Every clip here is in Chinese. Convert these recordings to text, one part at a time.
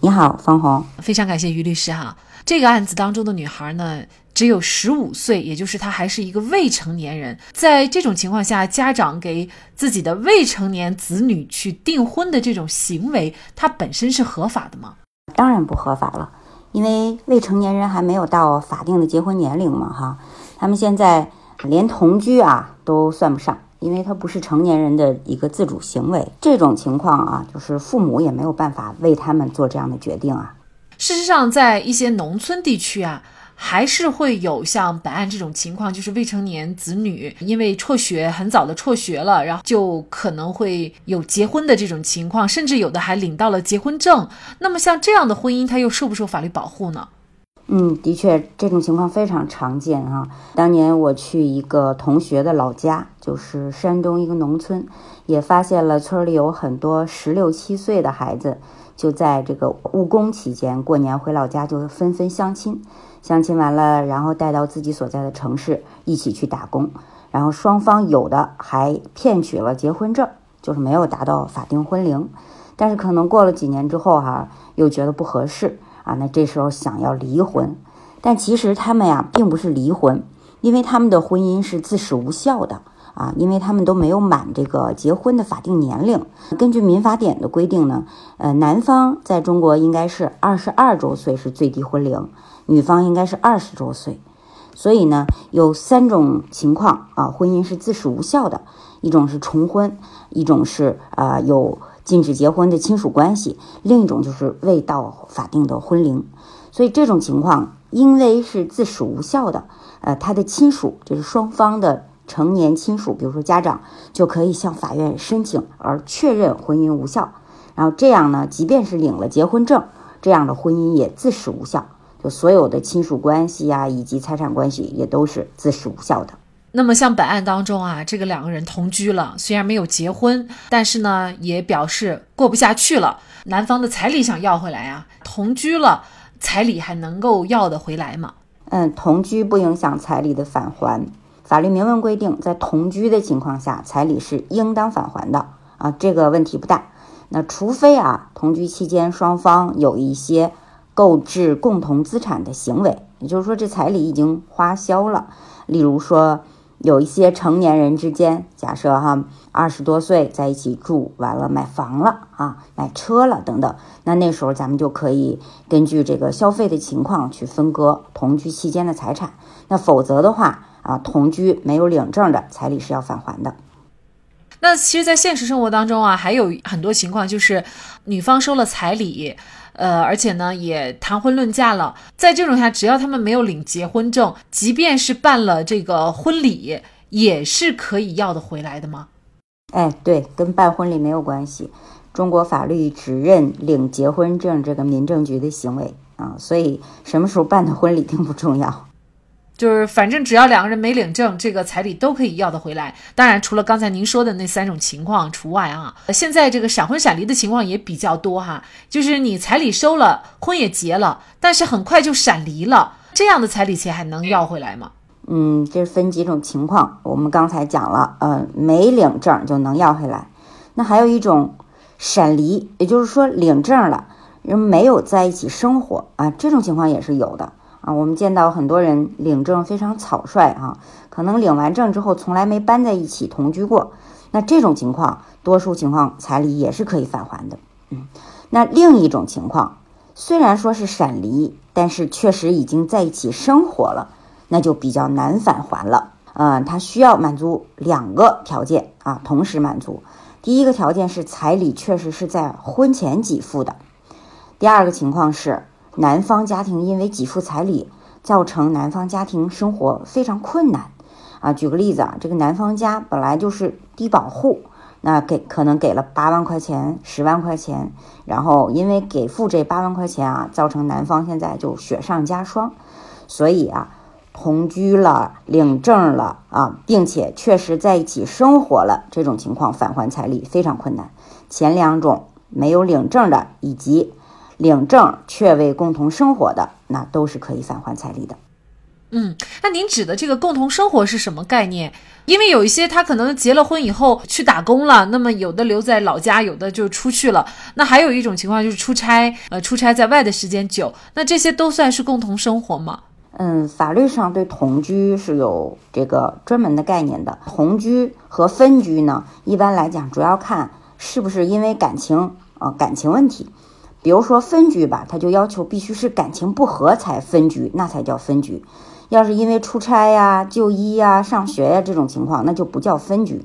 你好，方红，非常感谢于律师哈。这个案子当中的女孩呢，只有十五岁，也就是她还是一个未成年人。在这种情况下，家长给自己的未成年子女去订婚的这种行为，它本身是合法的吗？当然不合法了，因为未成年人还没有到法定的结婚年龄嘛，哈，他们现在连同居啊都算不上。因为他不是成年人的一个自主行为，这种情况啊，就是父母也没有办法为他们做这样的决定啊。事实上，在一些农村地区啊，还是会有像本案这种情况，就是未成年子女因为辍学很早的辍学了，然后就可能会有结婚的这种情况，甚至有的还领到了结婚证。那么像这样的婚姻，它又受不受法律保护呢？嗯，的确，这种情况非常常见啊。当年我去一个同学的老家，就是山东一个农村，也发现了村里有很多十六七岁的孩子，就在这个务工期间，过年回老家就纷纷相亲，相亲完了，然后带到自己所在的城市一起去打工，然后双方有的还骗取了结婚证，就是没有达到法定婚龄，但是可能过了几年之后哈，又觉得不合适。啊，那这时候想要离婚，但其实他们呀并不是离婚，因为他们的婚姻是自始无效的啊，因为他们都没有满这个结婚的法定年龄。根据民法典的规定呢，呃，男方在中国应该是二十二周岁是最低婚龄，女方应该是二十周岁。所以呢，有三种情况啊，婚姻是自始无效的，一种是重婚，一种是啊有。禁止结婚的亲属关系，另一种就是未到法定的婚龄，所以这种情况因为是自始无效的，呃，他的亲属就是双方的成年亲属，比如说家长，就可以向法院申请而确认婚姻无效，然后这样呢，即便是领了结婚证，这样的婚姻也自始无效，就所有的亲属关系呀以及财产关系也都是自始无效的。那么像本案当中啊，这个两个人同居了，虽然没有结婚，但是呢，也表示过不下去了。男方的彩礼想要回来啊，同居了，彩礼还能够要得回来吗？嗯，同居不影响彩礼的返还，法律明文规定，在同居的情况下，彩礼是应当返还的啊，这个问题不大。那除非啊，同居期间双方有一些购置共同资产的行为，也就是说，这彩礼已经花销了，例如说。有一些成年人之间，假设哈二十多岁在一起住，完了买房了啊，买车了等等，那那时候咱们就可以根据这个消费的情况去分割同居期间的财产。那否则的话啊，同居没有领证的彩礼是要返还的。那其实，在现实生活当中啊，还有很多情况就是女方收了彩礼。呃，而且呢，也谈婚论嫁了。在这种下，只要他们没有领结婚证，即便是办了这个婚礼，也是可以要得回来的吗？哎，对，跟办婚礼没有关系。中国法律只认领结婚证这个民政局的行为啊，所以什么时候办的婚礼并不重要。就是反正只要两个人没领证，这个彩礼都可以要得回来。当然，除了刚才您说的那三种情况除外啊。现在这个闪婚闪离的情况也比较多哈，就是你彩礼收了，婚也结了，但是很快就闪离了，这样的彩礼钱还能要回来吗？嗯，这分几种情况。我们刚才讲了，嗯，没领证就能要回来。那还有一种闪离，也就是说领证了，人没有在一起生活啊，这种情况也是有的。啊，我们见到很多人领证非常草率啊，可能领完证之后从来没搬在一起同居过。那这种情况，多数情况彩礼也是可以返还的。嗯，那另一种情况，虽然说是闪离，但是确实已经在一起生活了，那就比较难返还了。嗯，他需要满足两个条件啊，同时满足。第一个条件是彩礼确实是在婚前给付的，第二个情况是。男方家庭因为给付彩礼，造成男方家庭生活非常困难，啊，举个例子啊，这个男方家本来就是低保户，那给可能给了八万块钱、十万块钱，然后因为给付这八万块钱啊，造成男方现在就雪上加霜，所以啊，同居了、领证了啊，并且确实在一起生活了，这种情况返还彩礼非常困难。前两种没有领证的以及。领证却未共同生活的，那都是可以返还彩礼的。嗯，那您指的这个共同生活是什么概念？因为有一些他可能结了婚以后去打工了，那么有的留在老家，有的就出去了。那还有一种情况就是出差，呃，出差在外的时间久，那这些都算是共同生活吗？嗯，法律上对同居是有这个专门的概念的。同居和分居呢，一般来讲主要看是不是因为感情啊感情问题。比如说分居吧，他就要求必须是感情不和才分居，那才叫分居。要是因为出差呀、就医呀、上学呀这种情况，那就不叫分居。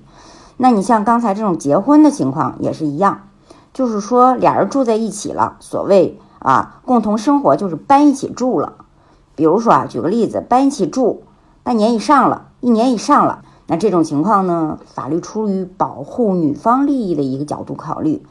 那你像刚才这种结婚的情况也是一样，就是说俩人住在一起了，所谓啊共同生活就是搬一起住了。比如说啊，举个例子，搬一起住半年以上了，一年以上了，那这种情况呢，法律出于保护女方利益的一个角度考虑。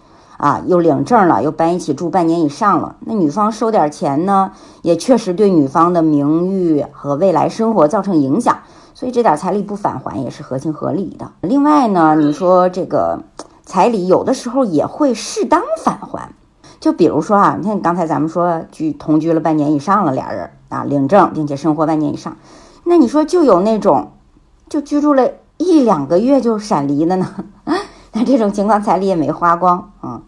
啊，又领证了，又搬一起住半年以上了，那女方收点钱呢，也确实对女方的名誉和未来生活造成影响，所以这点彩礼不返还也是合情合理的。另外呢，你说这个彩礼有的时候也会适当返还，就比如说啊，你看刚才咱们说居同居了半年以上了，俩人啊领证并且生活半年以上，那你说就有那种就居住了一两个月就闪离的呢，那这种情况彩礼也没花光啊。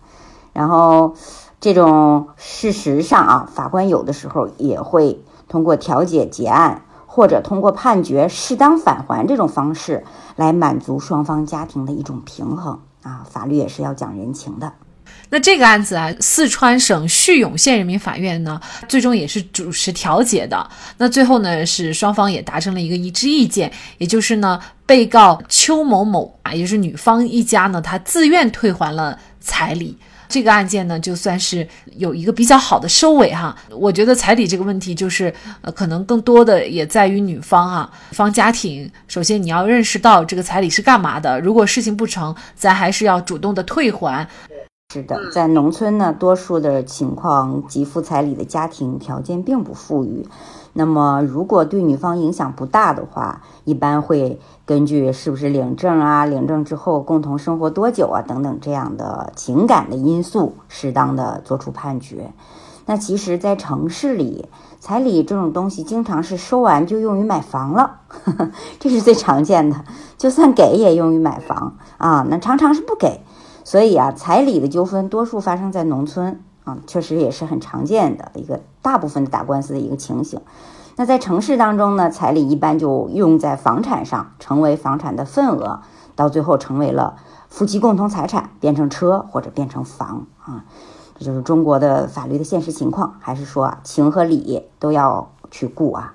然后，这种事实上啊，法官有的时候也会通过调解结案，或者通过判决适当返还这种方式来满足双方家庭的一种平衡啊。法律也是要讲人情的。那这个案子啊，四川省叙永县人民法院呢，最终也是主持调解的。那最后呢，是双方也达成了一个一致意见，也就是呢，被告邱某某啊，也就是女方一家呢，他自愿退还了彩礼。这个案件呢，就算是有一个比较好的收尾哈。我觉得彩礼这个问题，就是呃，可能更多的也在于女方啊，方家庭。首先你要认识到这个彩礼是干嘛的，如果事情不成，咱还是要主动的退还。是的，在农村呢，多数的情况给付彩礼的家庭条件并不富裕。那么，如果对女方影响不大的话，一般会根据是不是领证啊、领证之后共同生活多久啊等等这样的情感的因素，适当的做出判决。那其实，在城市里，彩礼这种东西经常是收完就用于买房了，这是最常见的。就算给，也用于买房啊，那常常是不给。所以啊，彩礼的纠纷多数发生在农村。啊，确实也是很常见的一个大部分的打官司的一个情形。那在城市当中呢，彩礼一般就用在房产上，成为房产的份额，到最后成为了夫妻共同财产，变成车或者变成房啊。这就是中国的法律的现实情况，还是说情和理都要去顾啊？